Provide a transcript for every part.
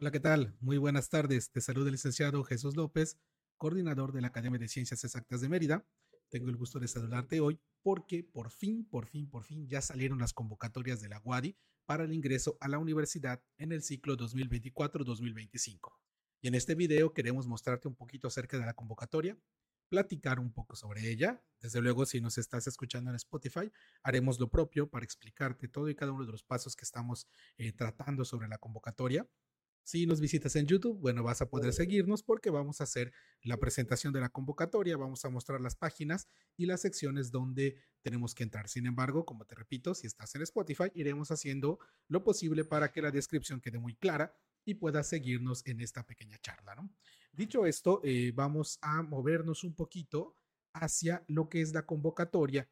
Hola, ¿qué tal? Muy buenas tardes. Te saluda el licenciado Jesús López, coordinador de la Academia de Ciencias Exactas de Mérida. Tengo el gusto de saludarte hoy porque por fin, por fin, por fin ya salieron las convocatorias de la UADI para el ingreso a la universidad en el ciclo 2024-2025. Y en este video queremos mostrarte un poquito acerca de la convocatoria, platicar un poco sobre ella. Desde luego, si nos estás escuchando en Spotify, haremos lo propio para explicarte todo y cada uno de los pasos que estamos eh, tratando sobre la convocatoria. Si nos visitas en YouTube, bueno, vas a poder seguirnos porque vamos a hacer la presentación de la convocatoria, vamos a mostrar las páginas y las secciones donde tenemos que entrar. Sin embargo, como te repito, si estás en Spotify, iremos haciendo lo posible para que la descripción quede muy clara y puedas seguirnos en esta pequeña charla. ¿no? Dicho esto, eh, vamos a movernos un poquito hacia lo que es la convocatoria,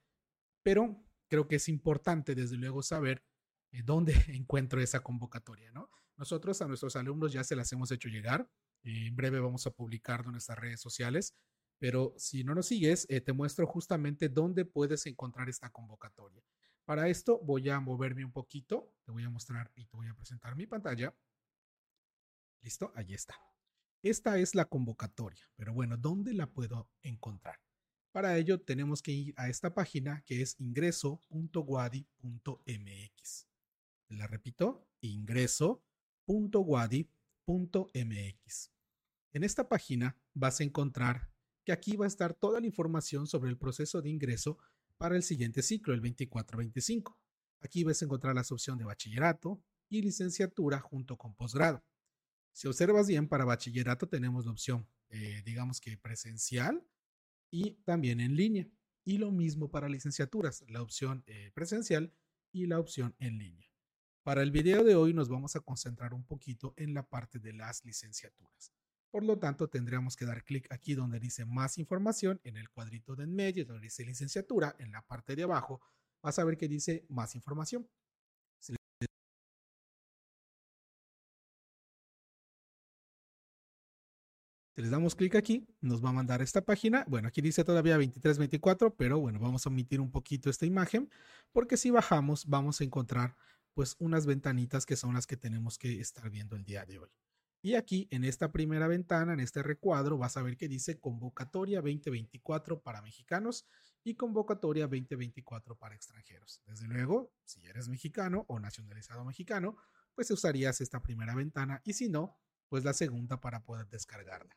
pero creo que es importante desde luego saber eh, dónde encuentro esa convocatoria, ¿no? Nosotros a nuestros alumnos ya se las hemos hecho llegar. en breve vamos a publicarlo en nuestras redes sociales. Pero si no nos sigues, eh, te muestro justamente dónde puedes encontrar esta convocatoria. Para esto voy a moverme un poquito. Te voy a mostrar y te voy a presentar mi pantalla. Listo, ahí está. Esta es la convocatoria, pero bueno, ¿dónde la puedo encontrar? Para ello tenemos que ir a esta página que es ingreso.wadi.mx. La repito, ingreso .wadi.mx. En esta página vas a encontrar que aquí va a estar toda la información sobre el proceso de ingreso para el siguiente ciclo, el 24-25. Aquí vas a encontrar la opción de bachillerato y licenciatura junto con posgrado. Si observas bien, para bachillerato tenemos la opción, eh, digamos que presencial y también en línea. Y lo mismo para licenciaturas, la opción eh, presencial y la opción en línea. Para el video de hoy nos vamos a concentrar un poquito en la parte de las licenciaturas. Por lo tanto, tendríamos que dar clic aquí donde dice más información, en el cuadrito de en medio, donde dice licenciatura, en la parte de abajo, vas a ver que dice más información. Si les damos clic aquí, nos va a mandar esta página. Bueno, aquí dice todavía 2324, pero bueno, vamos a omitir un poquito esta imagen, porque si bajamos vamos a encontrar pues unas ventanitas que son las que tenemos que estar viendo el día de hoy. Y aquí en esta primera ventana, en este recuadro, vas a ver que dice convocatoria 2024 para mexicanos y convocatoria 2024 para extranjeros. Desde luego, si eres mexicano o nacionalizado mexicano, pues usarías esta primera ventana y si no, pues la segunda para poder descargarla.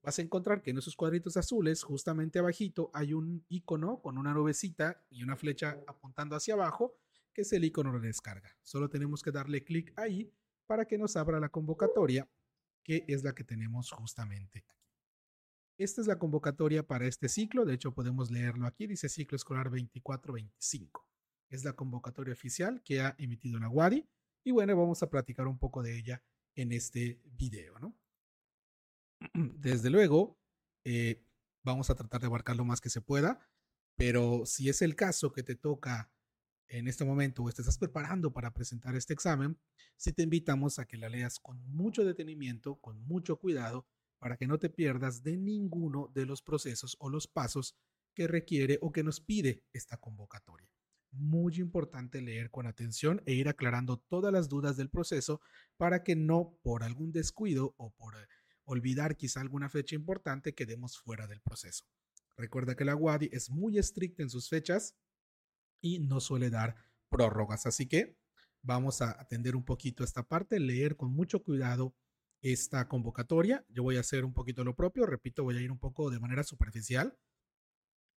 Vas a encontrar que en esos cuadritos azules, justamente abajito, hay un icono con una nubecita y una flecha apuntando hacia abajo que es el icono de descarga. Solo tenemos que darle clic ahí para que nos abra la convocatoria, que es la que tenemos justamente aquí. Esta es la convocatoria para este ciclo, de hecho podemos leerlo aquí, dice ciclo escolar 24-25. Es la convocatoria oficial que ha emitido la WADI y bueno, vamos a platicar un poco de ella en este video, ¿no? Desde luego, eh, vamos a tratar de abarcar lo más que se pueda, pero si es el caso que te toca en este momento o estás preparando para presentar este examen, sí te invitamos a que la leas con mucho detenimiento, con mucho cuidado, para que no te pierdas de ninguno de los procesos o los pasos que requiere o que nos pide esta convocatoria. Muy importante leer con atención e ir aclarando todas las dudas del proceso para que no por algún descuido o por eh, olvidar quizá alguna fecha importante quedemos fuera del proceso. Recuerda que la WADI es muy estricta en sus fechas y no suele dar prórrogas. Así que vamos a atender un poquito esta parte, leer con mucho cuidado esta convocatoria. Yo voy a hacer un poquito lo propio, repito, voy a ir un poco de manera superficial,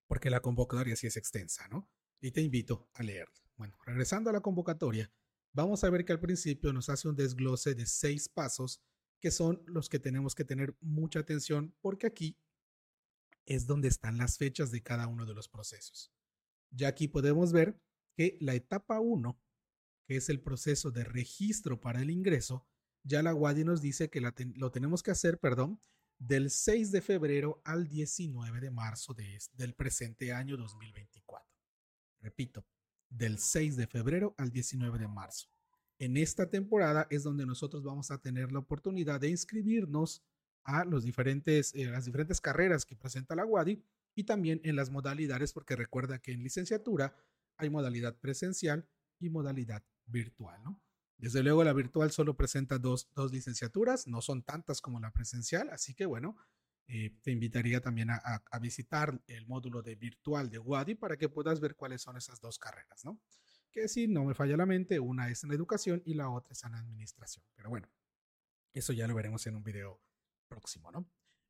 porque la convocatoria sí es extensa, ¿no? Y te invito a leerla. Bueno, regresando a la convocatoria, vamos a ver que al principio nos hace un desglose de seis pasos que son los que tenemos que tener mucha atención porque aquí es donde están las fechas de cada uno de los procesos. Ya aquí podemos ver que la etapa 1, que es el proceso de registro para el ingreso, ya la WADI nos dice que lo tenemos que hacer, perdón, del 6 de febrero al 19 de marzo de, del presente año 2024. Repito, del 6 de febrero al 19 de marzo. En esta temporada es donde nosotros vamos a tener la oportunidad de inscribirnos a eh, las diferentes carreras que presenta la WADI y también en las modalidades, porque recuerda que en licenciatura hay modalidad presencial y modalidad virtual, ¿no? Desde luego la virtual solo presenta dos, licenciaturas, no son tantas como la presencial, así que bueno, eh, te invitaría también a, a, visitar el módulo de virtual de Wadi para que puedas ver cuáles son esas dos carreras, ¿no? Que si no me falla la mente, una es en educación y la otra es en administración. Pero bueno, eso ya lo veremos en un video próximo, ¿no?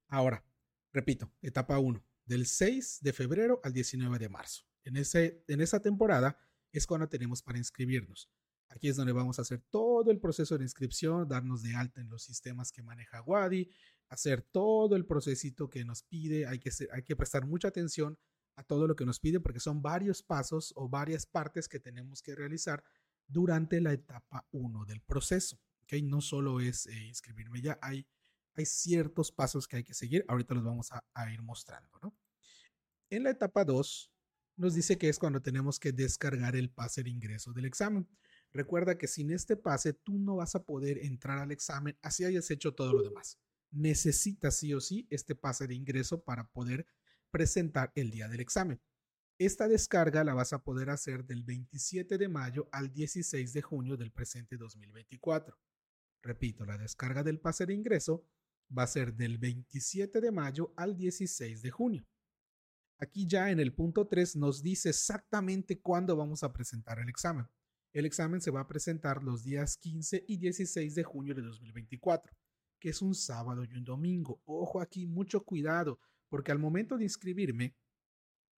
Ahora, repito, etapa 1, del 6 de febrero al 19 de marzo. En, ese, en esa temporada es cuando tenemos para inscribirnos. Aquí es donde vamos a hacer todo el proceso de inscripción, darnos de alta en los sistemas que maneja Wadi, hacer todo el procesito que nos pide. Hay que, hay que prestar mucha atención a todo lo que nos pide porque son varios pasos o varias partes que tenemos que realizar durante la etapa 1 del proceso. ¿okay? No solo es eh, inscribirme ya, hay, hay ciertos pasos que hay que seguir. Ahorita los vamos a, a ir mostrando. ¿no? En la etapa 2 nos dice que es cuando tenemos que descargar el pase de ingreso del examen. Recuerda que sin este pase tú no vas a poder entrar al examen así hayas hecho todo lo demás. Necesitas sí o sí este pase de ingreso para poder presentar el día del examen. Esta descarga la vas a poder hacer del 27 de mayo al 16 de junio del presente 2024. Repito, la descarga del pase de ingreso va a ser del 27 de mayo al 16 de junio. Aquí ya en el punto 3 nos dice exactamente cuándo vamos a presentar el examen. El examen se va a presentar los días 15 y 16 de junio de 2024, que es un sábado y un domingo. Ojo aquí, mucho cuidado, porque al momento de inscribirme,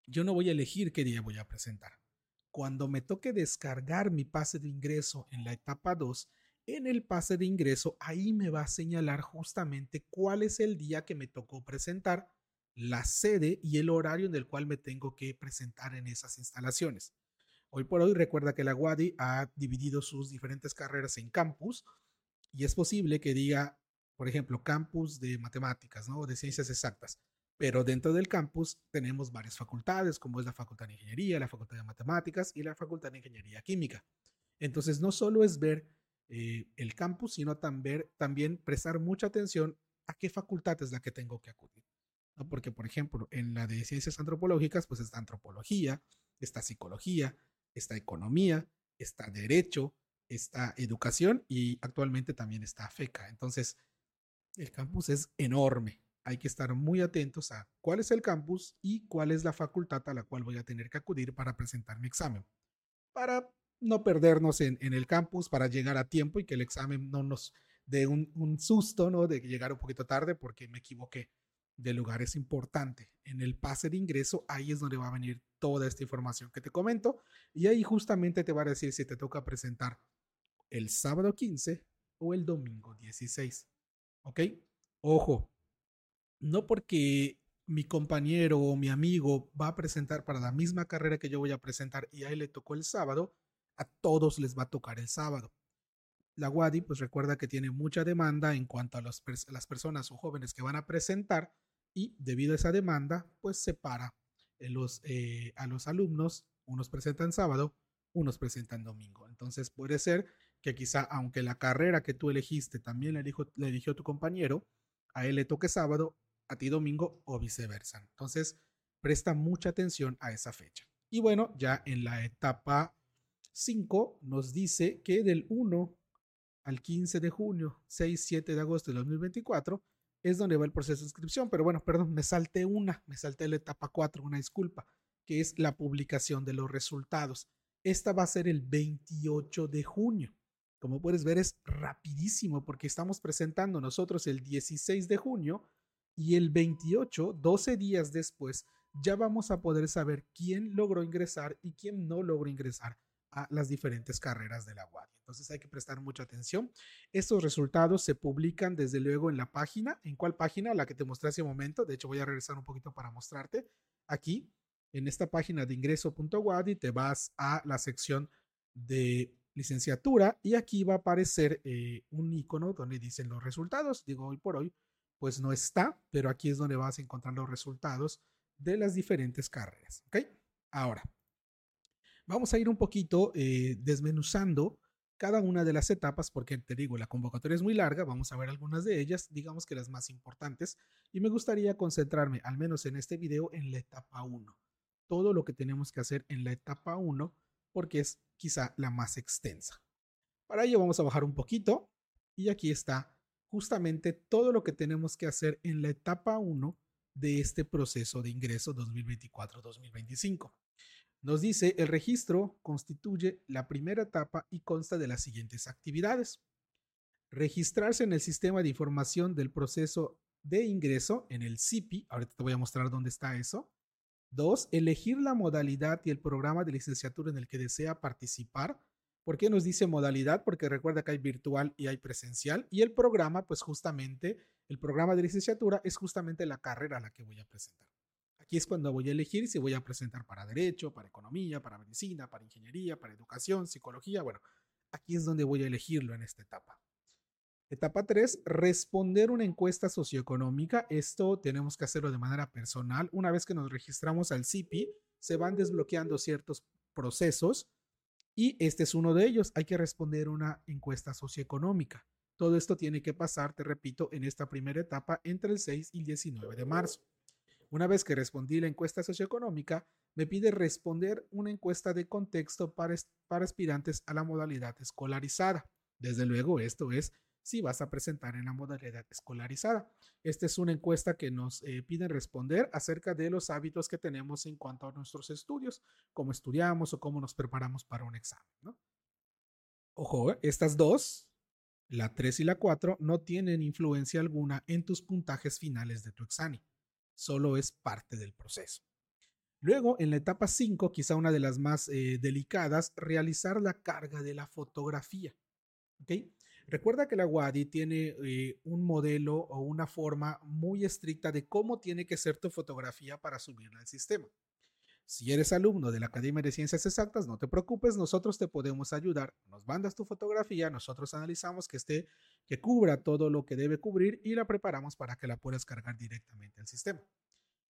yo no voy a elegir qué día voy a presentar. Cuando me toque descargar mi pase de ingreso en la etapa 2, en el pase de ingreso, ahí me va a señalar justamente cuál es el día que me tocó presentar, la sede y el horario en el cual me tengo que presentar en esas instalaciones. Hoy por hoy recuerda que la WADI ha dividido sus diferentes carreras en campus y es posible que diga, por ejemplo, campus de matemáticas, ¿no? De ciencias exactas. Pero dentro del campus tenemos varias facultades, como es la Facultad de Ingeniería, la Facultad de Matemáticas y la Facultad de Ingeniería Química. Entonces, no solo es ver eh, el campus, sino también, también prestar mucha atención a qué facultad es la que tengo que acudir. Porque, por ejemplo, en la de ciencias antropológicas, pues está antropología, está psicología, está economía, está derecho, está educación y actualmente también está FECA. Entonces, el campus es enorme hay que estar muy atentos a cuál es el campus y cuál es la facultad a la cual voy a tener que acudir para presentar mi examen. Para no perdernos en, el campus, para llegar a tiempo y que el examen no nos dé un, susto, ¿no? De llegar un poquito tarde porque me equivoqué de lugar. Es importante. En el pase de ingreso, ahí es donde va a venir toda esta información que te comento. Y ahí justamente te va a decir si te toca presentar el sábado 15 o el domingo 16. ¿Ok? Ojo, no porque mi compañero o mi amigo va a presentar para la misma carrera que yo voy a presentar y a él le tocó el sábado, a todos les va a tocar el sábado. La WADI pues recuerda que tiene mucha demanda en cuanto a las personas o jóvenes que van a presentar y debido a esa demanda pues separa los, eh, a los alumnos, unos presentan sábado, unos presentan domingo. Entonces puede ser que quizá aunque la carrera que tú elegiste también la le eligió tu compañero, a él le toque sábado, a ti domingo o viceversa. Entonces, presta mucha atención a esa fecha. Y bueno, ya en la etapa 5 nos dice que del 1 al 15 de junio, 6-7 de agosto de 2024, es donde va el proceso de inscripción. Pero bueno, perdón, me salté una, me salté la etapa 4, una disculpa, que es la publicación de los resultados. Esta va a ser el 28 de junio. Como puedes ver, es rapidísimo porque estamos presentando nosotros el 16 de junio y el 28, 12 días después, ya vamos a poder saber quién logró ingresar y quién no logró ingresar las diferentes carreras de la UAD. Entonces hay que prestar mucha atención. Estos resultados se publican desde luego en la página. ¿En cuál página? La que te mostré hace un momento. De hecho, voy a regresar un poquito para mostrarte. Aquí, en esta página de ingreso.wadi, te vas a la sección de licenciatura y aquí va a aparecer eh, un icono donde dicen los resultados. Digo, hoy por hoy pues no está, pero aquí es donde vas a encontrar los resultados de las diferentes carreras. ¿Ok? Ahora, vamos a ir un poquito eh, desmenuzando cada una de las etapas, porque te digo, la convocatoria es muy larga, vamos a ver algunas de ellas, digamos que las más importantes, y me gustaría concentrarme, al menos en este video, en la etapa 1. Todo lo que tenemos que hacer en la etapa 1, porque es quizá la más extensa. Para ello vamos a bajar un poquito y aquí está justamente todo lo que tenemos que hacer en la etapa 1 de este proceso de ingreso 2024-2025. Nos dice, el registro constituye la primera etapa y consta de las siguientes actividades. Registrarse en el sistema de información del proceso de ingreso, en el CIPI, ahorita te voy a mostrar dónde está eso. Dos, elegir la modalidad y el programa de licenciatura en el que desea participar. ¿Por qué nos dice modalidad? Porque recuerda que hay virtual y hay presencial. Y el programa, pues justamente, el programa de licenciatura es justamente la carrera a la que voy a presentar. Aquí es cuando voy a elegir si voy a presentar para derecho, para economía, para medicina, para ingeniería, para educación, psicología. Bueno, aquí es donde voy a elegirlo en esta etapa. Etapa 3, responder una encuesta socioeconómica. Esto tenemos que hacerlo de manera personal. Una vez que nos registramos al CIPI, se van desbloqueando ciertos procesos y este es uno de ellos. Hay que responder una encuesta socioeconómica. Todo esto tiene que pasar, te repito, en esta primera etapa entre el 6 y el 19 de marzo. Una vez que respondí la encuesta socioeconómica, me pide responder una encuesta de contexto para, aspirantes a la modalidad escolarizada. Desde luego, esto es si vas a presentar en la modalidad escolarizada. Esta es una encuesta que nos eh, piden responder acerca de los hábitos que tenemos en cuanto a nuestros estudios, cómo estudiamos o cómo nos preparamos para un examen. Ojo, ¿eh? estas dos, la 3 y la 4, no tienen influencia alguna en tus puntajes finales de tu examen. Solo es parte del proceso. Luego, en la etapa 5, quizá una de las más eh, delicadas, realizar la carga de la fotografía. Recuerda que la WADI tiene eh, un modelo o una forma muy estricta de cómo tiene que ser tu fotografía para subirla al sistema. Si eres alumno de la Academia de Ciencias Exactas, no te preocupes, nosotros te podemos ayudar. Nos mandas tu fotografía, nosotros analizamos que esté, que cubra todo lo que debe cubrir y la preparamos para que la puedas cargar directamente al sistema.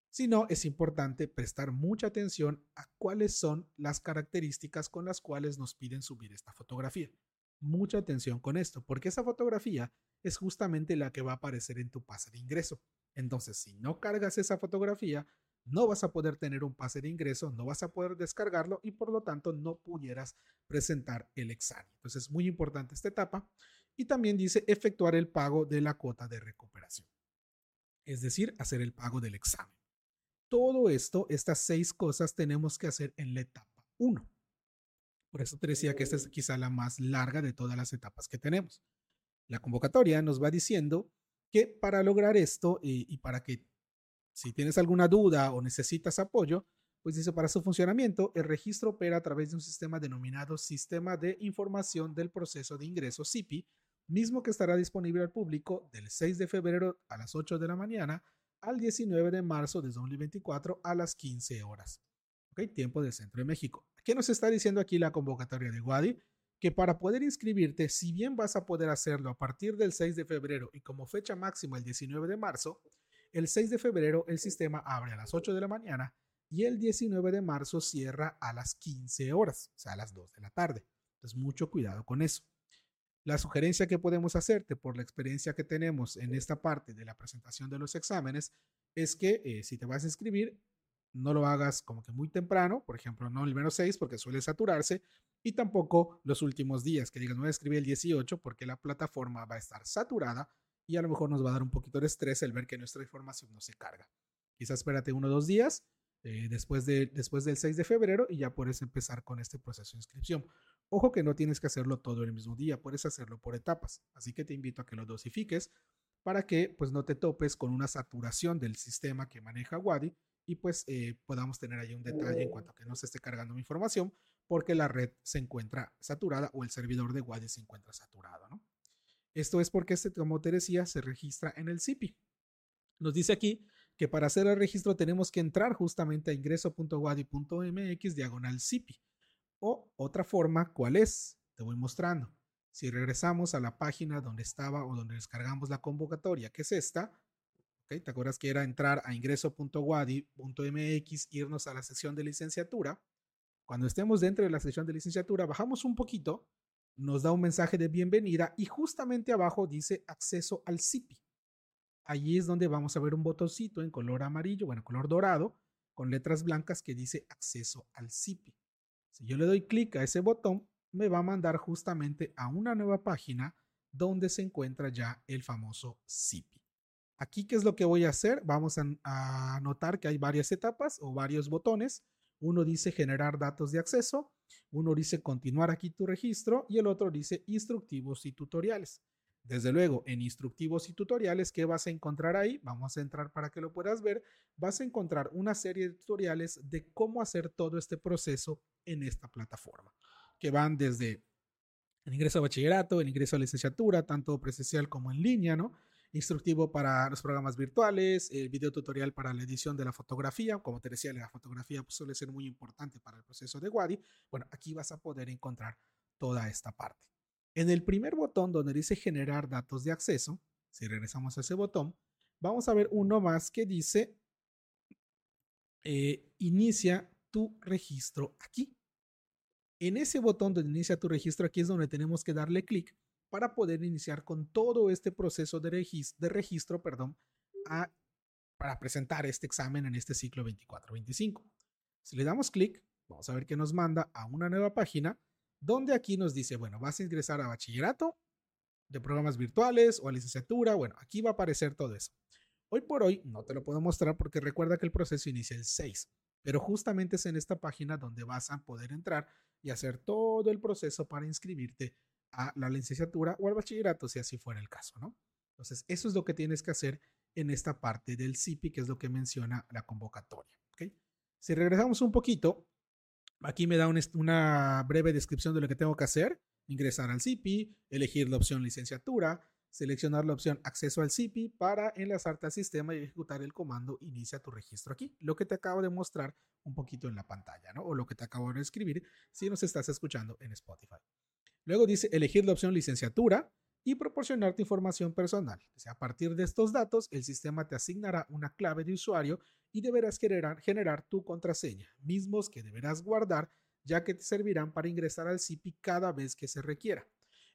Si no, es importante prestar mucha atención a cuáles son las características con las cuales nos piden subir esta fotografía mucha atención con esto, porque esa fotografía es justamente la que va a aparecer en tu pase de ingreso. Entonces, si no cargas esa fotografía, no vas a poder tener un pase de ingreso, no vas a poder descargarlo y por lo tanto no pudieras presentar el examen. Entonces, es muy importante esta etapa. Y también dice efectuar el pago de la cuota de recuperación, es decir, hacer el pago del examen. Todo esto, estas seis cosas tenemos que hacer en la etapa 1. Por eso te decía que esta es quizá la más larga de todas las etapas que tenemos. La convocatoria nos va diciendo que para lograr esto y, para que si tienes alguna duda o necesitas apoyo, pues dice para su funcionamiento, el registro opera a través de un sistema denominado Sistema de Información del Proceso de Ingreso SIPI, mismo que estará disponible al público del 6 de febrero a las 8 de la mañana al 19 de marzo de 2024 a las 15 horas. ¿Ok? Tiempo del Centro de México. ¿Qué nos está diciendo aquí la convocatoria de Wadi? Que para poder inscribirte, si bien vas a poder hacerlo a partir del 6 de febrero y como fecha máxima el 19 de marzo, el 6 de febrero el sistema abre a las 8 de la mañana y el 19 de marzo cierra a las 15 horas, o sea, a las 2 de la tarde. Entonces, mucho cuidado con eso. La sugerencia que podemos hacerte por la experiencia que tenemos en esta parte de la presentación de los exámenes es que eh, si te vas a inscribir, no lo hagas como que muy temprano, por ejemplo, no el menos 6 porque suele saturarse, y tampoco los últimos días, que digas, no voy a escribir el 18 porque la plataforma va a estar saturada y a lo mejor nos va a dar un poquito de estrés el ver que nuestra información no se carga. Quizás espérate uno o dos días eh, después, de, después del 6 de febrero y ya puedes empezar con este proceso de inscripción. Ojo que no tienes que hacerlo todo el mismo día, puedes hacerlo por etapas, así que te invito a que lo dosifiques para que pues no te topes con una saturación del sistema que maneja Wadi y pues eh, podamos tener ahí un detalle en cuanto a que no se esté cargando mi información porque la red se encuentra saturada o el servidor de Wadi se encuentra saturado. ¿no? Esto es porque, este, como te se registra en el CIPI. Nos dice aquí que para hacer el registro tenemos que entrar justamente a ingreso.wadi.mx diagonal CIPI. O otra forma, ¿cuál es? Te voy mostrando. Si regresamos a la página donde estaba o donde descargamos la convocatoria, que es esta, ¿Te acuerdas que era entrar a ingreso.wadi.mx, irnos a la sección de licenciatura? Cuando estemos dentro de la sección de licenciatura, bajamos un poquito, nos da un mensaje de bienvenida y justamente abajo dice acceso al CIPI. Allí es donde vamos a ver un botoncito en color amarillo, bueno, color dorado, con letras blancas que dice acceso al CIPI. Si yo le doy clic a ese botón, me va a mandar justamente a una nueva página donde se encuentra ya el famoso CIPI. Aquí, ¿qué es lo que voy a hacer? Vamos a, notar que hay varias etapas o varios botones. Uno dice generar datos de acceso, uno dice continuar aquí tu registro y el otro dice instructivos y tutoriales. Desde luego, en instructivos y tutoriales, ¿qué vas a encontrar ahí? Vamos a entrar para que lo puedas ver. Vas a encontrar una serie de tutoriales de cómo hacer todo este proceso en esta plataforma, que van desde el ingreso a bachillerato, el ingreso a licenciatura, tanto presencial como en línea, ¿no? Instructivo para los programas virtuales, el video tutorial para la edición de la fotografía. Como te decía, la fotografía pues, suele ser muy importante para el proceso de WADI. Bueno, aquí vas a poder encontrar toda esta parte. En el primer botón donde dice generar datos de acceso, si regresamos a ese botón, vamos a ver uno más que dice eh, inicia tu registro aquí. En ese botón donde inicia tu registro aquí es donde tenemos que darle clic para poder iniciar con todo este proceso de, registro, de perdón, para presentar este examen en este ciclo 24-25. Si le damos clic, vamos a ver que nos manda a una nueva página donde aquí nos dice, bueno, vas a ingresar a bachillerato de programas virtuales o a licenciatura, bueno, aquí va a aparecer todo eso. Hoy por hoy no te lo puedo mostrar porque recuerda que el proceso inicia el 6, pero justamente es en esta página donde vas a poder entrar y hacer todo el proceso para inscribirte a la licenciatura o al bachillerato, si así fuera el caso, ¿no? Entonces, eso es lo que tienes que hacer en esta parte del CIPI, que es lo que menciona la convocatoria, ¿ok? Si regresamos un poquito, Aquí me da una breve descripción de lo que tengo que hacer. Ingresar al CIPI, elegir la opción licenciatura, seleccionar la opción acceso al CIPI para enlazarte al sistema y ejecutar el comando inicia tu registro aquí. Lo que te acabo de mostrar un poquito en la pantalla, ¿no? O lo que te acabo de escribir si nos estás escuchando en Spotify. Luego dice elegir la opción licenciatura, y proporcionarte información personal. a partir de estos datos, el sistema te asignará una clave de usuario y deberás generar, generar tu contraseña, mismos que deberás guardar ya que te servirán para ingresar al CIPI cada vez que se requiera,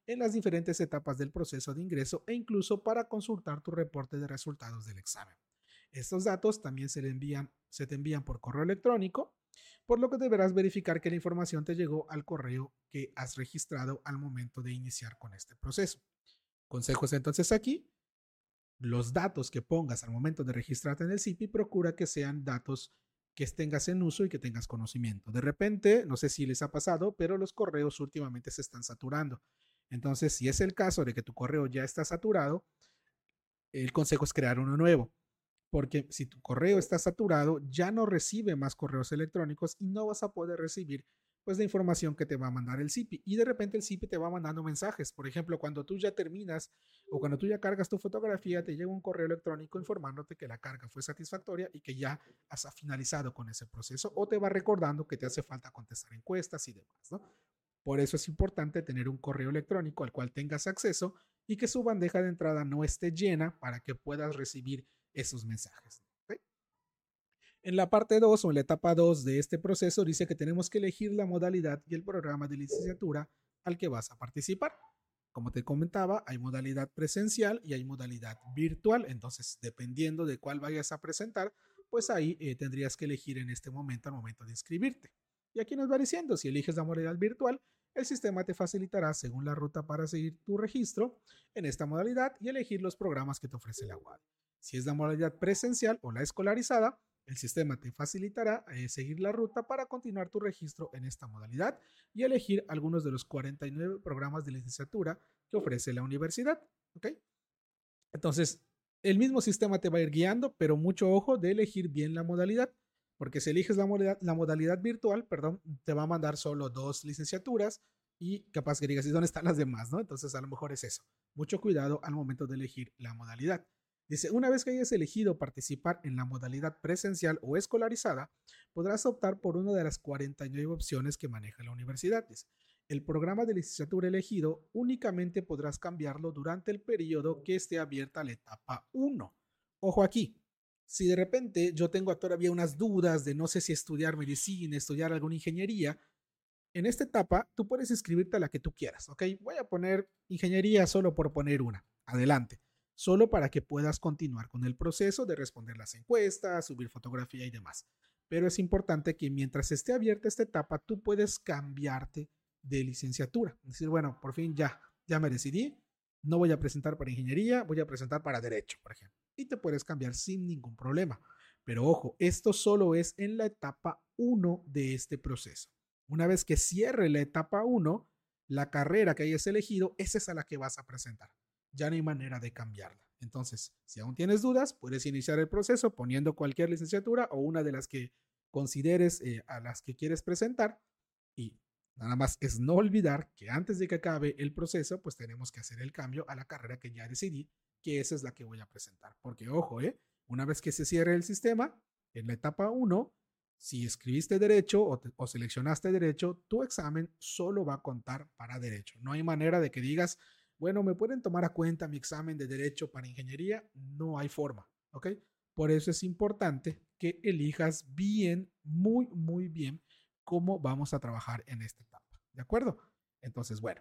en las diferentes etapas del proceso de ingreso e incluso para consultar tu reporte de resultados del examen. Estos datos también se te envían por correo electrónico, por lo que deberás verificar que la información te llegó al correo que has registrado al momento de iniciar con este proceso. Consejos entonces aquí, los datos que pongas al momento de registrarte en el CIPI, procura que sean datos que tengas en uso y que tengas conocimiento. De repente, no sé si les ha pasado, pero los correos últimamente se están saturando. Entonces, si es el caso de que tu correo ya está saturado, el consejo es crear uno nuevo. Porque si tu correo está saturado, ya no recibe más correos electrónicos y no vas a poder recibir pues la información que te va a mandar el CIPI. Y de repente el CIPI te va mandando mensajes. Por ejemplo, cuando tú ya terminas o cuando tú ya cargas tu fotografía, te llega un correo electrónico informándote que la carga fue satisfactoria y que ya has finalizado con ese proceso o te va recordando que te hace falta contestar encuestas y demás. Por eso es importante tener un correo electrónico al cual tengas acceso y que su bandeja de entrada no esté llena para que puedas recibir esos mensajes. En la parte 2 o en la etapa 2 de este proceso dice que tenemos que elegir la modalidad y el programa de licenciatura al que vas a participar. Como te comentaba, hay modalidad presencial y hay modalidad virtual, entonces dependiendo de cuál vayas a presentar, pues ahí eh, tendrías que elegir en este momento al momento de inscribirte. Y aquí nos va diciendo, si eliges la modalidad virtual, el sistema te facilitará según la ruta para seguir tu registro en esta modalidad y elegir los programas que te ofrece la UAD. Si es la modalidad presencial o la escolarizada, el sistema te facilitará eh, seguir la ruta para continuar tu registro en esta modalidad y elegir algunos de los 49 programas de licenciatura que ofrece la universidad. ¿ok? Entonces, el mismo sistema te va a ir guiando, pero mucho ojo de elegir bien la modalidad, porque si eliges la modalidad, la modalidad virtual, perdón, te va a mandar solo dos licenciaturas y capaz que digas, ¿y dónde están las demás? ¿no? Entonces, a lo mejor es eso. Mucho cuidado al momento de elegir la modalidad. Dice, una vez que hayas elegido participar en la modalidad presencial o escolarizada, podrás optar por una de las 49 opciones que maneja la universidad. el programa de licenciatura elegido únicamente podrás cambiarlo durante el periodo que esté abierta la etapa 1. Ojo aquí, si de repente yo tengo todavía unas dudas de no sé si estudiar medicina, estudiar alguna ingeniería, en esta etapa tú puedes inscribirte a la que tú quieras, ¿ok? Voy a poner ingeniería solo por poner una. Adelante solo para que puedas continuar con el proceso de responder las encuestas, subir fotografía y demás. Pero es importante que mientras esté abierta esta etapa, tú puedes cambiarte de licenciatura. Es decir, bueno, por fin ya, ya me decidí, no voy a presentar para ingeniería, voy a presentar para derecho, por ejemplo. Y te puedes cambiar sin ningún problema. Pero ojo, esto solo es en la etapa 1 de este proceso. Una vez que cierre la etapa 1, la carrera que hayas elegido, esa es a la que vas a presentar. Ya no hay manera de cambiarla. Entonces, si aún tienes dudas, puedes iniciar el proceso poniendo cualquier licenciatura o una de las que consideres eh, a las que quieres presentar. Y nada más es no olvidar que antes de que acabe el proceso, pues tenemos que hacer el cambio a la carrera que ya decidí, que esa es la que voy a presentar. Porque ojo, ¿eh? una vez que se cierre el sistema, en la etapa 1, si escribiste derecho o, o, seleccionaste derecho, tu examen solo va a contar para derecho. No hay manera de que digas, bueno, ¿me pueden tomar a cuenta mi examen de derecho para ingeniería? No hay forma, ¿ok? Por eso es importante que elijas bien, muy, muy bien cómo vamos a trabajar en esta etapa, ¿de acuerdo? Entonces, bueno,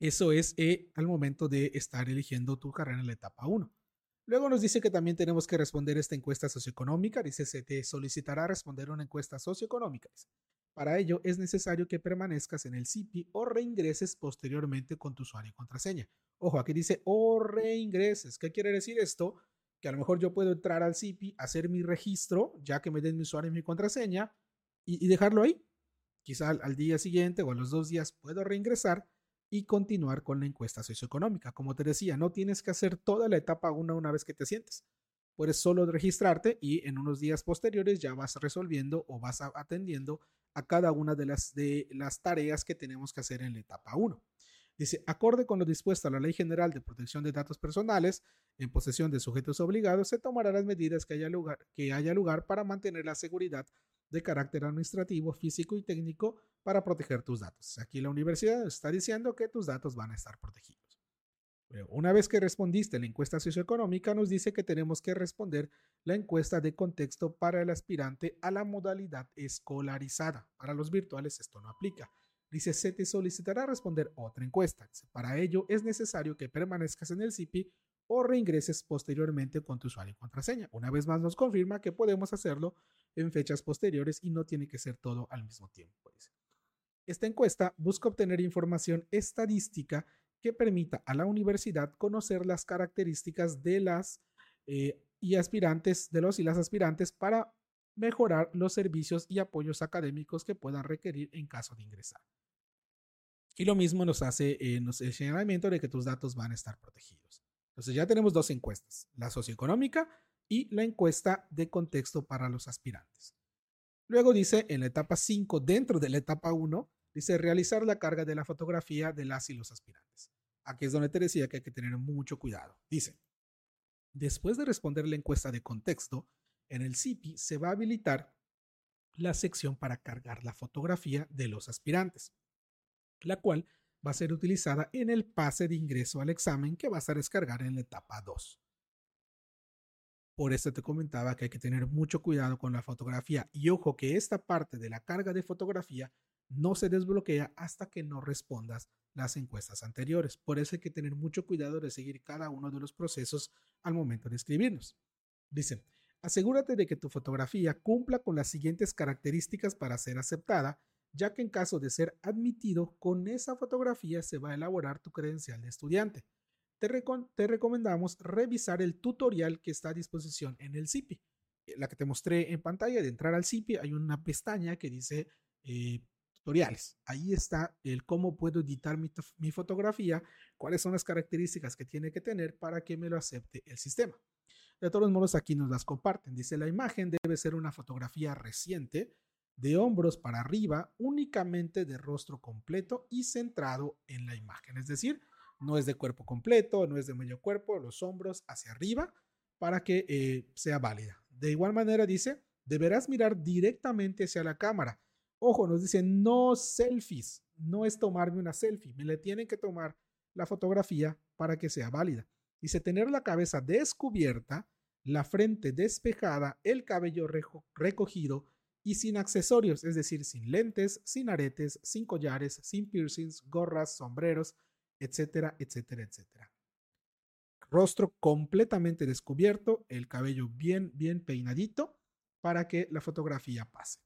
eso es eh, al momento de estar eligiendo tu carrera en la etapa 1. Luego nos dice que también tenemos que responder esta encuesta socioeconómica. Dice, se te solicitará responder una encuesta socioeconómica. Para ello es necesario que permanezcas en el CIPI o reingreses posteriormente con tu usuario y contraseña. Ojo, aquí dice o reingreses. ¿Qué quiere decir esto? Que a lo mejor yo puedo entrar al CIPI, hacer mi registro, ya que me den mi usuario y mi contraseña, y, dejarlo ahí. Quizá al, al día siguiente o a los dos días puedo reingresar y continuar con la encuesta socioeconómica. Como te decía, no tienes que hacer toda la etapa una una vez que te sientes. Puedes solo registrarte y en unos días posteriores ya vas resolviendo o vas atendiendo a cada una de las, de las tareas que tenemos que hacer en la etapa 1. Dice, acorde con lo dispuesto a la Ley General de Protección de Datos Personales, en posesión de sujetos obligados, se tomarán las medidas que haya lugar, que haya lugar para mantener la seguridad de carácter administrativo, físico y técnico para proteger tus datos. Aquí la universidad está diciendo que tus datos van a estar protegidos. Una vez que respondiste la encuesta socioeconómica, nos dice que tenemos que responder la encuesta de contexto para el aspirante a la modalidad escolarizada. Para los virtuales esto no aplica. Dice, se te solicitará responder otra encuesta. Para ello es necesario que permanezcas en el CIPI o reingreses posteriormente con tu usuario y contraseña. Una vez más nos confirma que podemos hacerlo en fechas posteriores y no tiene que ser todo al mismo tiempo. Esta encuesta busca obtener información estadística que permita a la universidad conocer las características de las eh, y aspirantes, de los y las aspirantes para mejorar los servicios y apoyos académicos que puedan requerir en caso de ingresar. Y lo mismo nos hace el señalamiento de que tus datos van a estar protegidos. Entonces ya tenemos dos encuestas, la socioeconómica y la encuesta de contexto para los aspirantes. Luego dice en la etapa 5, dentro de la etapa 1, dice realizar la carga de la fotografía de las y los aspirantes. Aquí es donde te decía que hay que tener mucho cuidado. Dice, Después de responder la encuesta de contexto, en el CIPI se va a habilitar la sección para cargar la fotografía de los aspirantes, la cual va a ser utilizada en el pase de ingreso al examen que vas a descargar en la etapa 2. Por eso te comentaba que hay que tener mucho cuidado con la fotografía y ojo que esta parte de la carga de fotografía no se desbloquea hasta que no respondas las encuestas anteriores. Por eso hay que tener mucho cuidado de seguir cada uno de los procesos al momento de escribirnos. Dice, asegúrate de que tu fotografía cumpla con las siguientes características para ser aceptada, ya que en caso de ser admitido, con esa fotografía se va a elaborar tu credencial de estudiante. Te, te recomendamos revisar el tutorial que está a disposición en el CIPI. La que te mostré en pantalla de entrar al CIPI, hay una pestaña que dice eh, tutoriales. Ahí está el cómo puedo editar mi, fotografía, cuáles son las características que tiene que tener para que me lo acepte el sistema. De todos modos, aquí nos las comparten. Dice, la imagen debe ser una fotografía reciente, de hombros para arriba, únicamente de rostro completo y centrado en la imagen. Es decir, no es de cuerpo completo, no es de medio cuerpo, los hombros hacia arriba para que eh, sea válida. De igual manera dice, deberás mirar directamente hacia la cámara Ojo, nos dice no selfies. No es tomarme una selfie. Me le tienen que tomar la fotografía para que sea válida. Dice tener la cabeza descubierta, la frente despejada, el cabello recogido y sin accesorios, es decir, sin lentes, sin aretes, sin collares, sin piercings, gorras, sombreros, etcétera, etcétera, etcétera. Rostro completamente descubierto, el cabello bien, bien peinadito para que la fotografía pase.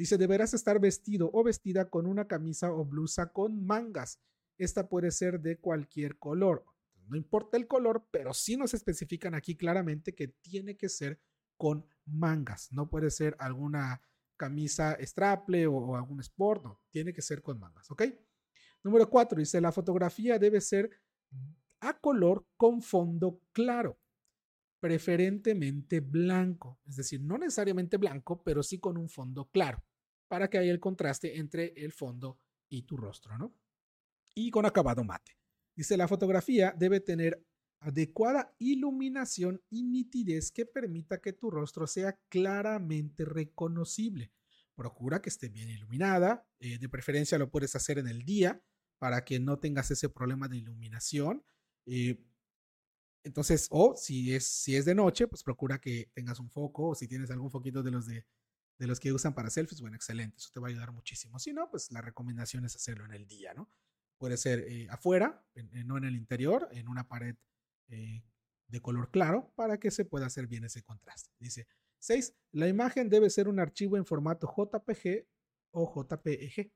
Dice, deberás estar vestido o vestida con una camisa o blusa con mangas. Esta puede ser de cualquier color. No importa el color, pero sí nos especifican aquí claramente que tiene que ser con mangas. No puede ser alguna camisa straple o, algún sport, no, tiene que ser con mangas, ¿ok? Número cuatro, dice, la fotografía debe ser a color con fondo claro, preferentemente blanco, es decir, no necesariamente blanco, pero sí con un fondo claro, para que haya el contraste entre el fondo y tu rostro, ¿no? Y con acabado mate. Dice, la fotografía debe tener adecuada iluminación y nitidez que permita que tu rostro sea claramente reconocible. Procura que esté bien iluminada, eh, de preferencia lo puedes hacer en el día para que no tengas ese problema de iluminación. Eh, entonces, o si es, si es de noche, pues procura que tengas un foco o si tienes algún foquito de los de, de los que usan para selfies, bueno, excelente, eso te va a ayudar muchísimo. Si no, pues la recomendación es hacerlo en el día, ¿no? Puede ser eh, afuera, no en el interior, en una pared eh, de color claro para que se pueda hacer bien ese contraste. Dice 6. La imagen debe ser un archivo en formato JPG o JPEG,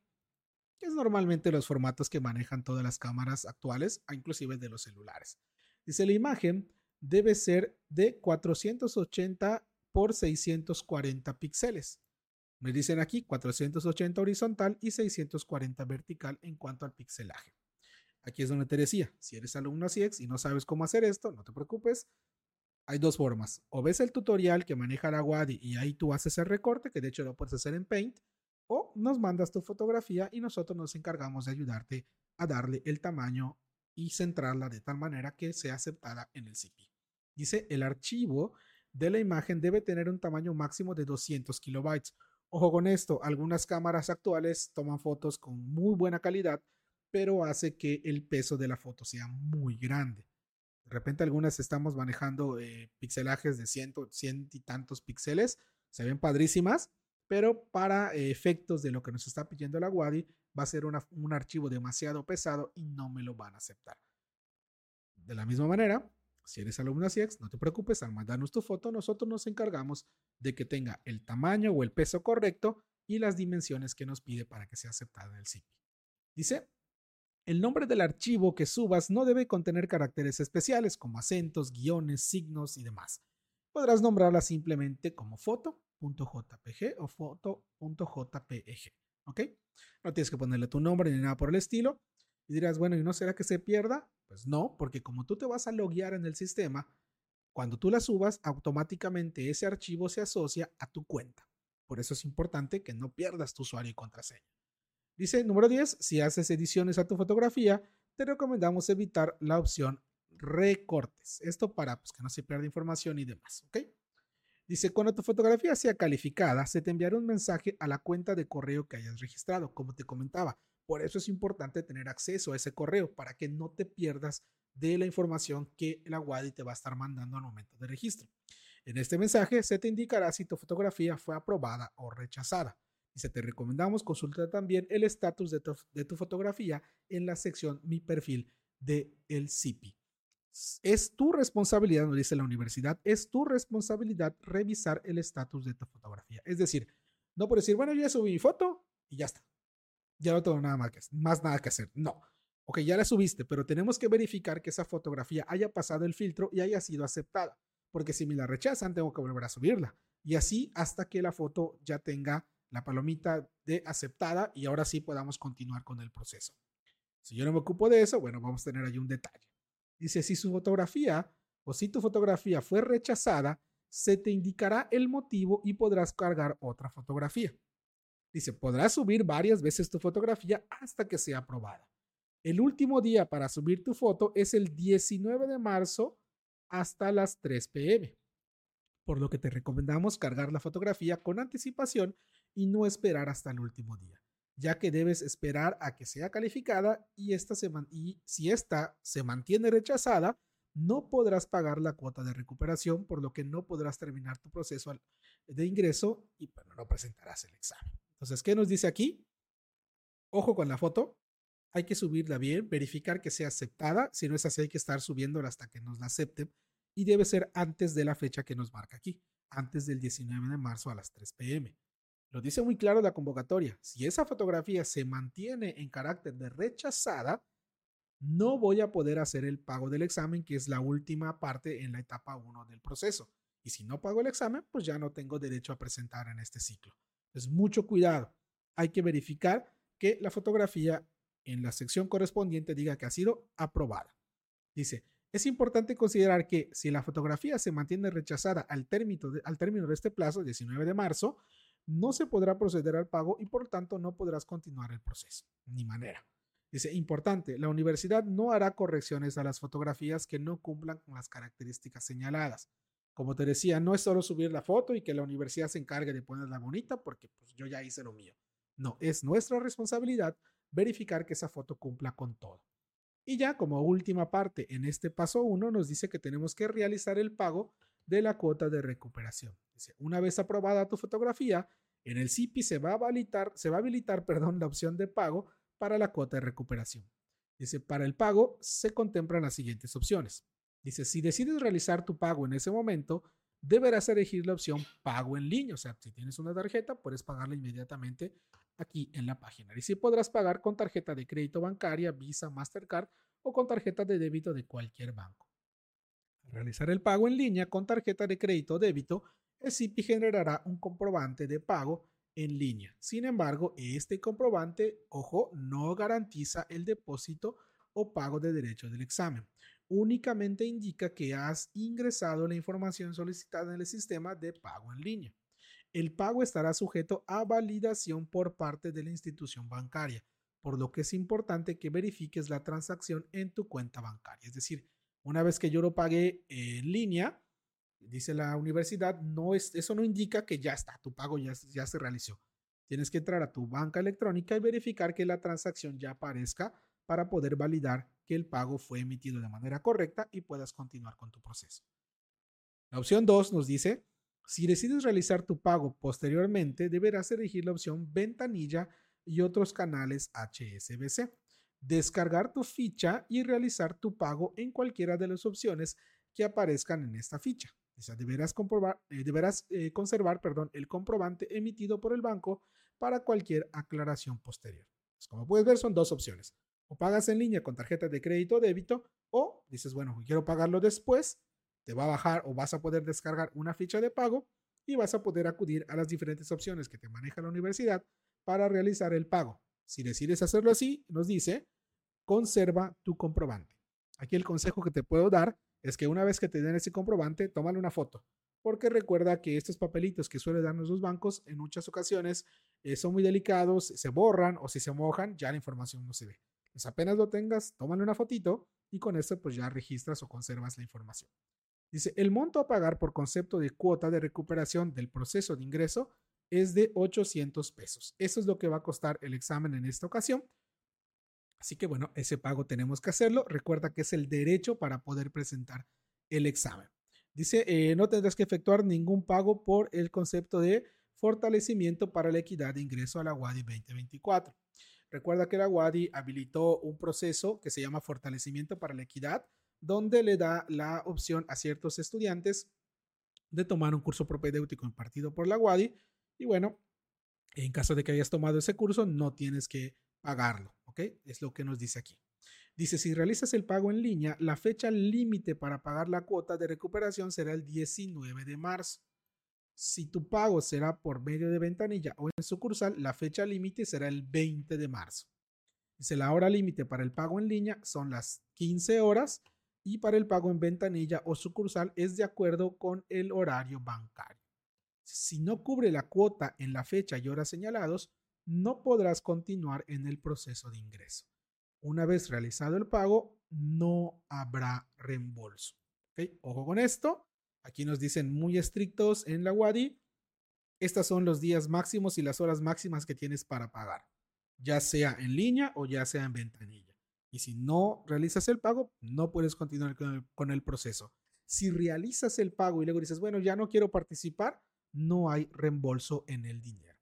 que es normalmente los formatos que manejan todas las cámaras actuales, inclusive de los celulares. Dice la imagen debe ser de 480 por 640 píxeles. Me dicen aquí 480 horizontal y 640 vertical en cuanto al pixelaje. Aquí es donde te decía, si eres alumno CIEX y no sabes cómo hacer esto, no te preocupes. Hay dos formas. O ves el tutorial que maneja la WADI y ahí tú haces el recorte, que de hecho lo puedes hacer en Paint, o nos mandas tu fotografía y nosotros nos encargamos de ayudarte a darle el tamaño y centrarla de tal manera que sea aceptada en el CP. Dice, el archivo de la imagen debe tener un tamaño máximo de 200 kilobytes. Ojo con esto, algunas cámaras actuales toman fotos con muy buena calidad, pero hace que el peso de la foto sea muy grande. De repente algunas estamos manejando eh, pixelajes de ciento, cien y tantos píxeles, se ven padrísimas, pero para efectos de lo que nos está pidiendo la WADI va a ser un archivo demasiado pesado y no me lo van a aceptar. De la misma manera, si eres alumno CIEX, no te preocupes, al mandarnos tu foto, nosotros nos encargamos de que tenga el tamaño o el peso correcto y las dimensiones que nos pide para que sea aceptada en el CIPI. Dice, el nombre del archivo que subas no debe contener caracteres especiales como acentos, guiones, signos y demás. Podrás nombrarla simplemente como foto.jpg o foto.jpeg. ¿Ok? No tienes que ponerle tu nombre ni nada por el estilo. Y dirás, bueno, ¿y no será que se pierda? Pues no, porque como tú te vas a loguear en el sistema, cuando tú la subas, automáticamente ese archivo se asocia a tu cuenta. Por eso es importante que no pierdas tu usuario y contraseña. Dice número 10, si haces ediciones a tu fotografía, te recomendamos evitar la opción recortes. Esto para pues, que no se pierda información y demás, ¿ok? Dice, cuando tu fotografía sea calificada, se te enviará un mensaje a la cuenta de correo que hayas registrado, como te comentaba. Por eso es importante tener acceso a ese correo para que no te pierdas de la información que la WADI te va a estar mandando al momento de registro. En este mensaje se te indicará si tu fotografía fue aprobada o rechazada. Dice, te recomendamos consultar también el estatus de tu, fotografía en la sección Mi perfil de el CIPI. Es tu responsabilidad, nos dice la universidad, es tu responsabilidad revisar el estatus de tu fotografía. Es decir, no por decir, bueno, ya subí mi foto y ya está. Ya no tengo nada más, que, más nada que hacer. No. Ok, ya la subiste, pero tenemos que verificar que esa fotografía haya pasado el filtro y haya sido aceptada. Porque si me la rechazan, tengo que volver a subirla. Y así hasta que la foto ya tenga la palomita de aceptada y ahora sí podamos continuar con el proceso. Si yo no me ocupo de eso, bueno, vamos a tener ahí un detalle. Dice, si su fotografía o si tu fotografía fue rechazada, se te indicará el motivo y podrás cargar otra fotografía. Dice, podrás subir varias veces tu fotografía hasta que sea aprobada. El último día para subir tu foto es el 19 de marzo hasta las 3 pm, por lo que te recomendamos cargar la fotografía con anticipación y no esperar hasta el último día, ya que debes esperar a que sea calificada y, esta y si esta se mantiene rechazada, no podrás pagar la cuota de recuperación, por lo que no podrás terminar tu proceso de ingreso y no presentarás el examen. Entonces, ¿qué nos dice aquí? Ojo con la foto, hay que subirla bien, verificar que sea aceptada, si no es así hay que estar subiéndola hasta que nos la acepten y debe ser antes de la fecha que nos marca aquí, antes del 19 de marzo a las 3 pm. Lo dice muy claro la convocatoria. Si esa fotografía se mantiene en carácter de rechazada, no voy a poder hacer el pago del examen, que es la última parte en la etapa 1 del proceso. Y si no pago el examen, pues ya no tengo derecho a presentar en este ciclo. Es mucho cuidado. Hay que verificar que la fotografía en la sección correspondiente diga que ha sido aprobada. Dice, es importante considerar que si la fotografía se mantiene rechazada al término de, al término de este plazo, 19 de marzo, no se podrá proceder al pago y por tanto no podrás continuar el proceso. Ni manera. Dice, importante, la universidad no hará correcciones a las fotografías que no cumplan con las características señaladas. Como te decía, no es solo subir la foto y que la universidad se encargue de ponerla bonita porque pues, yo ya hice lo mío. No, es nuestra responsabilidad verificar que esa foto cumpla con todo. Y ya como última parte en este paso 1 nos dice que tenemos que realizar el pago de la cuota de recuperación. Dice, una vez aprobada tu fotografía, en el CIPI se va a habilitar, se va a habilitar perdón, la opción de pago para la cuota de recuperación. Dice, para el pago se contemplan las siguientes opciones. Dice, si decides realizar tu pago en ese momento, deberás elegir la opción pago en línea. O sea, si tienes una tarjeta, puedes pagarla inmediatamente aquí en la página. Y si podrás pagar con tarjeta de crédito bancaria, Visa, Mastercard o con tarjeta de débito de cualquier banco. Al realizar el pago en línea con tarjeta de crédito o débito, el CIPI generará un comprobante de pago en línea. Sin embargo, este comprobante, ojo, no garantiza el depósito o pago de derecho del examen. Únicamente indica que has ingresado la información solicitada en el sistema de pago en línea. El pago estará sujeto a validación por parte de la institución bancaria, por lo que es importante que verifiques la transacción en tu cuenta bancaria. Es decir, una vez que yo lo pagué en línea, dice la universidad, no es, eso no indica que ya está, tu pago ya, ya se realizó. Tienes que entrar a tu banca electrónica y verificar que la transacción ya aparezca para poder validar que el pago fue emitido de manera correcta y puedas continuar con tu proceso. La opción 2 nos dice, si decides realizar tu pago posteriormente, deberás elegir la opción ventanilla y otros canales HSBC. Descargar tu ficha y realizar tu pago en cualquiera de las opciones que aparezcan en esta ficha. O sea, deberás, comprobar, eh, deberás eh, conservar perdón, el comprobante emitido por el banco para cualquier aclaración posterior. Pues, como puedes ver, son dos opciones. O pagas en línea con tarjeta de crédito o débito, o dices, bueno, quiero pagarlo después, te va a bajar o vas a poder descargar una ficha de pago y vas a poder acudir a las diferentes opciones que te maneja la universidad para realizar el pago. Si decides hacerlo así, nos dice, conserva tu comprobante. Aquí el consejo que te puedo dar es que una vez que te den ese comprobante, tómale una foto, porque recuerda que estos papelitos que suelen darnos los bancos en muchas ocasiones eh, son muy delicados, se borran o si se mojan, ya la información no se ve. Pues apenas lo tengas, tómale una fotito y con esto pues ya registras o conservas la información. Dice, el monto a pagar por concepto de cuota de recuperación del proceso de ingreso es de 800 pesos. Eso es lo que va a costar el examen en esta ocasión. Así que bueno, ese pago tenemos que hacerlo. Recuerda que es el derecho para poder presentar el examen. Dice, eh, no tendrás que efectuar ningún pago por el concepto de fortalecimiento para la equidad de ingreso a la WADI 2024. Recuerda que la WADI habilitó un proceso que se llama fortalecimiento para la equidad, donde le da la opción a ciertos estudiantes de tomar un curso propedéutico impartido por la WADI. Y bueno, en caso de que hayas tomado ese curso, no tienes que pagarlo, ¿ok? Es lo que nos dice aquí. Dice, si realizas el pago en línea, la fecha límite para pagar la cuota de recuperación será el 19 de marzo. Si tu pago será por medio de ventanilla o en sucursal, la fecha límite será el 20 de marzo. Dice, la hora límite para el pago en línea son las 15 horas y para el pago en ventanilla o sucursal es de acuerdo con el horario bancario. Si no cubre la cuota en la fecha y horas señalados, no podrás continuar en el proceso de ingreso. Una vez realizado el pago, no habrá reembolso. Ojo con esto. Aquí nos dicen muy estrictos en la WADI. Estos son los días máximos y las horas máximas que tienes para pagar, ya sea en línea o ya sea en ventanilla. Y si no realizas el pago, no puedes continuar con el, con el proceso. Si realizas el pago y luego dices, bueno, ya no quiero participar, no hay reembolso en el dinero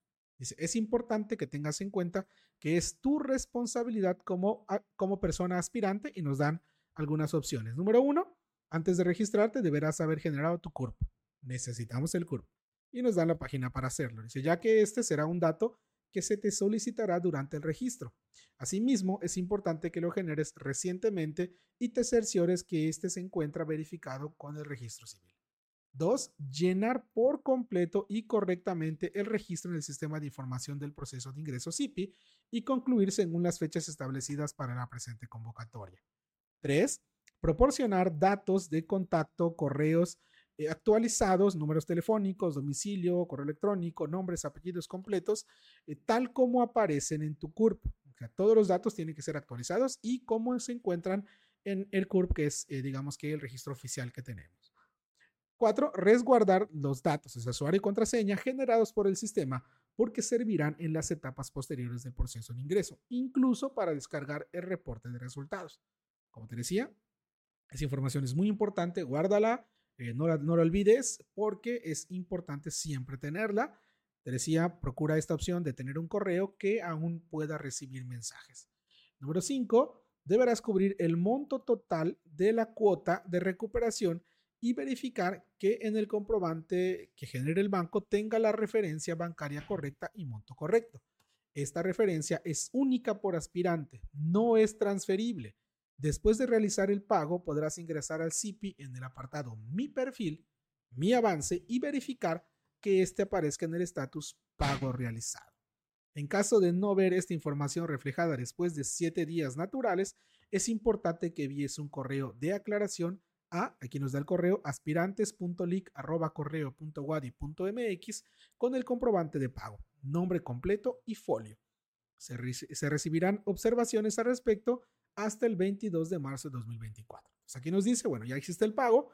es importante que tengas en cuenta que es tu responsabilidad como, como persona aspirante y nos dan algunas opciones. Número uno, antes de registrarte deberás haber generado tu CURP. Necesitamos el CURP. y nos dan la página para hacerlo. Dice, ya que este será un dato que se te solicitará durante el registro. Asimismo, es importante que lo generes recientemente y te cerciores que éste se encuentra verificado con el registro civil. 2. Llenar por completo y correctamente el registro en el sistema de información del proceso de ingreso CIPI y concluir según las fechas establecidas para la presente convocatoria. 3. Proporcionar datos de contacto, correos eh, actualizados, números telefónicos, domicilio, correo electrónico, nombres, apellidos completos, eh, tal como aparecen en tu CURP. todos los datos tienen que ser actualizados y cómo se encuentran en el CURP, que es, eh, digamos que el registro oficial que tenemos. Cuatro, resguardar los datos de usuario y contraseña generados por el sistema porque servirán en las etapas posteriores del proceso de ingreso, incluso para descargar el reporte de resultados. Como te decía, esa información es muy importante, guárdala, eh, no, la, no la olvides porque es importante siempre tenerla. Te decía, procura esta opción de tener un correo que aún pueda recibir mensajes. Número 5. Deberás cubrir el monto total de la cuota de recuperación y verificar que en el comprobante que genere el banco tenga la referencia bancaria correcta y monto correcto. Esta referencia es única por aspirante, no es transferible. Después de realizar el pago, podrás ingresar al CIPI en el apartado Mi perfil, Mi avance y verificar que este aparezca en el estatus Pago realizado. En caso de no ver esta información reflejada después de siete días naturales, es importante que envíes un correo de aclaración a, aquí nos da el correo, aspirantes.lic.correo.wadi.mx con el comprobante de pago, nombre completo y folio. Se, recibirán observaciones al respecto hasta el 22 de marzo de 2024. Pues aquí nos dice, bueno, ya existe el pago,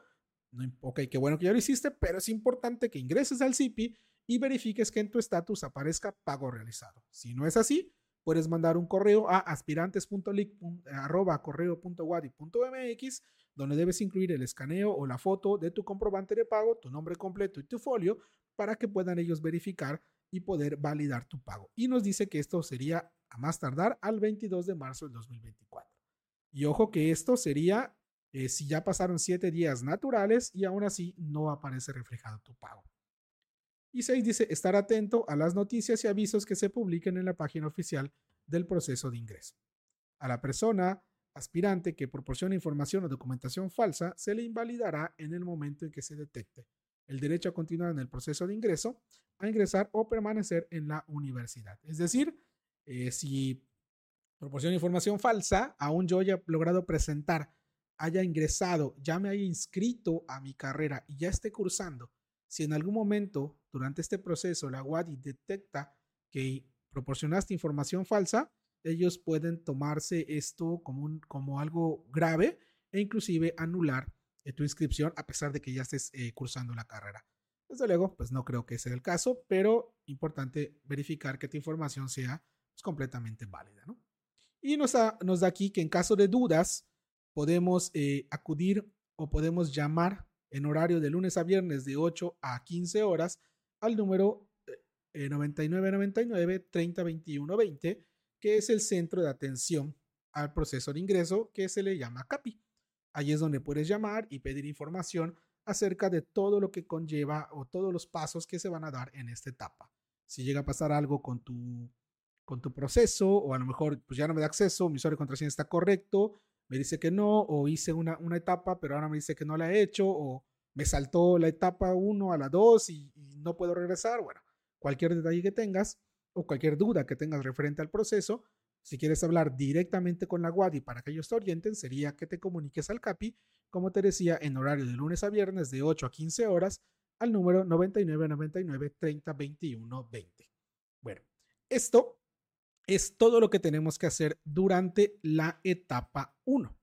no, ok, qué bueno que ya lo hiciste, pero es importante que ingreses al CIPI y verifiques que en tu estatus aparezca pago realizado. Si no es así, puedes mandar un correo a aspirantes.lic.correo.wadi.mx donde debes incluir el escaneo o la foto de tu comprobante de pago, tu nombre completo y tu folio para que puedan ellos verificar y poder validar tu pago. Y nos dice que esto sería a más tardar al 22 de marzo del 2024. Y ojo que esto sería eh, si ya pasaron siete días naturales y aún así no aparece reflejado tu pago. Y 6 dice estar atento a las noticias y avisos que se publiquen en la página oficial del proceso de ingreso. A la persona aspirante que proporcione información o documentación falsa se le invalidará en el momento en que se detecte el derecho a continuar en el proceso de ingreso, a ingresar o permanecer en la universidad. Es decir, eh, si proporciona información falsa, aún yo haya logrado presentar, haya ingresado, ya me haya inscrito a mi carrera y ya esté cursando, si en algún momento durante este proceso la WADI detecta que proporcionaste información falsa, ellos pueden tomarse esto como, un, como algo grave e inclusive anular eh, tu inscripción a pesar de que ya estés eh, cursando la carrera. Desde luego, pues no creo que sea el caso, pero importante verificar que tu información sea pues, completamente válida. ¿no? Y nos da, nos da aquí que en caso de dudas podemos eh, acudir o podemos llamar en horario de lunes a viernes de 8 a 15 horas al número 9999 30 21 20 que es el centro de atención al proceso de ingreso que se le llama CAPI. Allí es donde puedes llamar y pedir información acerca de todo lo que conlleva o todos los pasos que se van a dar en esta etapa. Si llega a pasar algo con tu, con tu proceso o a lo mejor pues ya no me da acceso, mi usuario de contraseña está correcto, me dice que no, o hice una, una etapa pero ahora me dice que no la he hecho, o me saltó la etapa 1 a la 2 y, no puedo regresar. Bueno, cualquier detalle que tengas, o cualquier duda que tengas referente al proceso, si quieres hablar directamente con la WADI para que ellos te orienten, sería que te comuniques al CAPI, como te decía, en horario de lunes a viernes de 8 a 15 horas al número 9999 30 21 20. Bueno, esto es todo lo que tenemos que hacer durante la etapa 1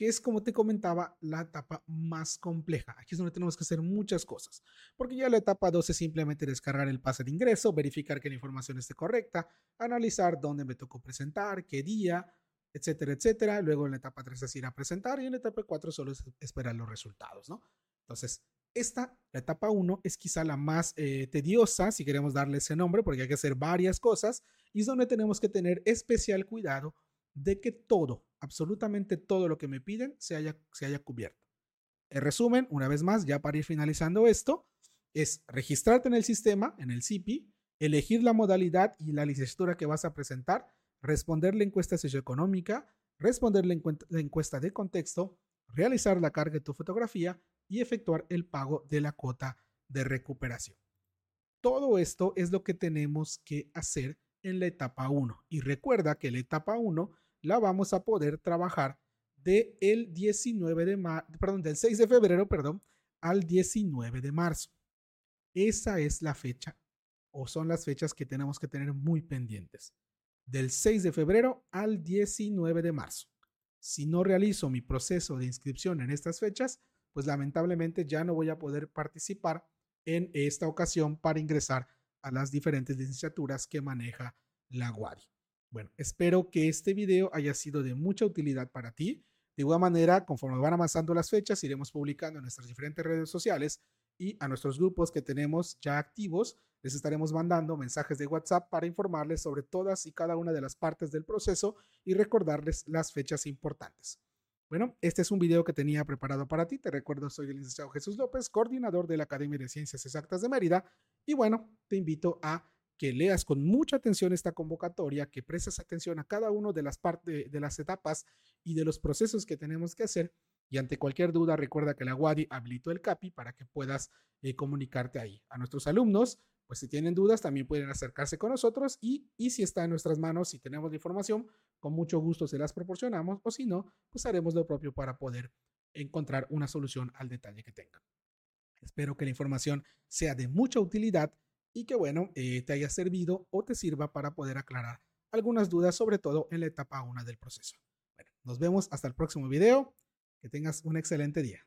que es, como te comentaba, la etapa más compleja. Aquí es donde tenemos que hacer muchas cosas, porque ya la etapa 2 es simplemente descargar el pase de ingreso, verificar que la información esté correcta, analizar dónde me tocó presentar, qué día, etcétera, etcétera. Luego en la etapa 3 es ir a presentar y en la etapa 4 solo es esperar los resultados, ¿no? Entonces, esta, la etapa 1, es quizá la más eh, tediosa, si queremos darle ese nombre, porque hay que hacer varias cosas y es donde tenemos que tener especial cuidado de que todo, absolutamente todo lo que me piden se haya, se haya cubierto. En resumen, una vez más, ya para ir finalizando esto, es registrarte en el sistema, en el CIPI, elegir la modalidad y la licenciatura que vas a presentar, responder la encuesta socioeconómica, responder la, encuesta de contexto, realizar la carga de tu fotografía y efectuar el pago de la cuota de recuperación. Todo esto es lo que tenemos que hacer en la etapa 1. Y recuerda que la etapa 1 la vamos a poder trabajar de el 19 de perdón, del 6 de febrero, perdón, al 19 de marzo. Esa es la fecha o son las fechas que tenemos que tener muy pendientes. Del 6 de febrero al 19 de marzo. Si no realizo mi proceso de inscripción en estas fechas, pues lamentablemente ya no voy a poder participar en esta ocasión para ingresar a las diferentes licenciaturas que maneja la WADI. Bueno, espero que este video haya sido de mucha utilidad para ti. De igual manera, conforme van avanzando las fechas, iremos publicando en nuestras diferentes redes sociales y a nuestros grupos que tenemos ya activos, les estaremos mandando mensajes de WhatsApp para informarles sobre todas y cada una de las partes del proceso y recordarles las fechas importantes. Bueno, este es un video que tenía preparado para ti. Te recuerdo, soy el licenciado Jesús López, coordinador de la Academia de Ciencias Exactas de Mérida. Y bueno, te invito a que leas con mucha atención esta convocatoria, que prestes atención a cada una de las partes, de las etapas y de los procesos que tenemos que hacer. Y ante cualquier duda, recuerda que la WADI habilitó el CAPI para que puedas eh, comunicarte ahí. A nuestros alumnos, pues si tienen dudas, también pueden acercarse con nosotros y, y si está en nuestras manos, si tenemos la información, con mucho gusto se las proporcionamos o si no, pues haremos lo propio para poder encontrar una solución al detalle que tengan. Espero que la información sea de mucha utilidad y que, bueno, eh, te haya servido o te sirva para poder aclarar algunas dudas, sobre todo en la etapa 1 del proceso. Bueno, nos vemos hasta el próximo video. Que tengas un excelente día.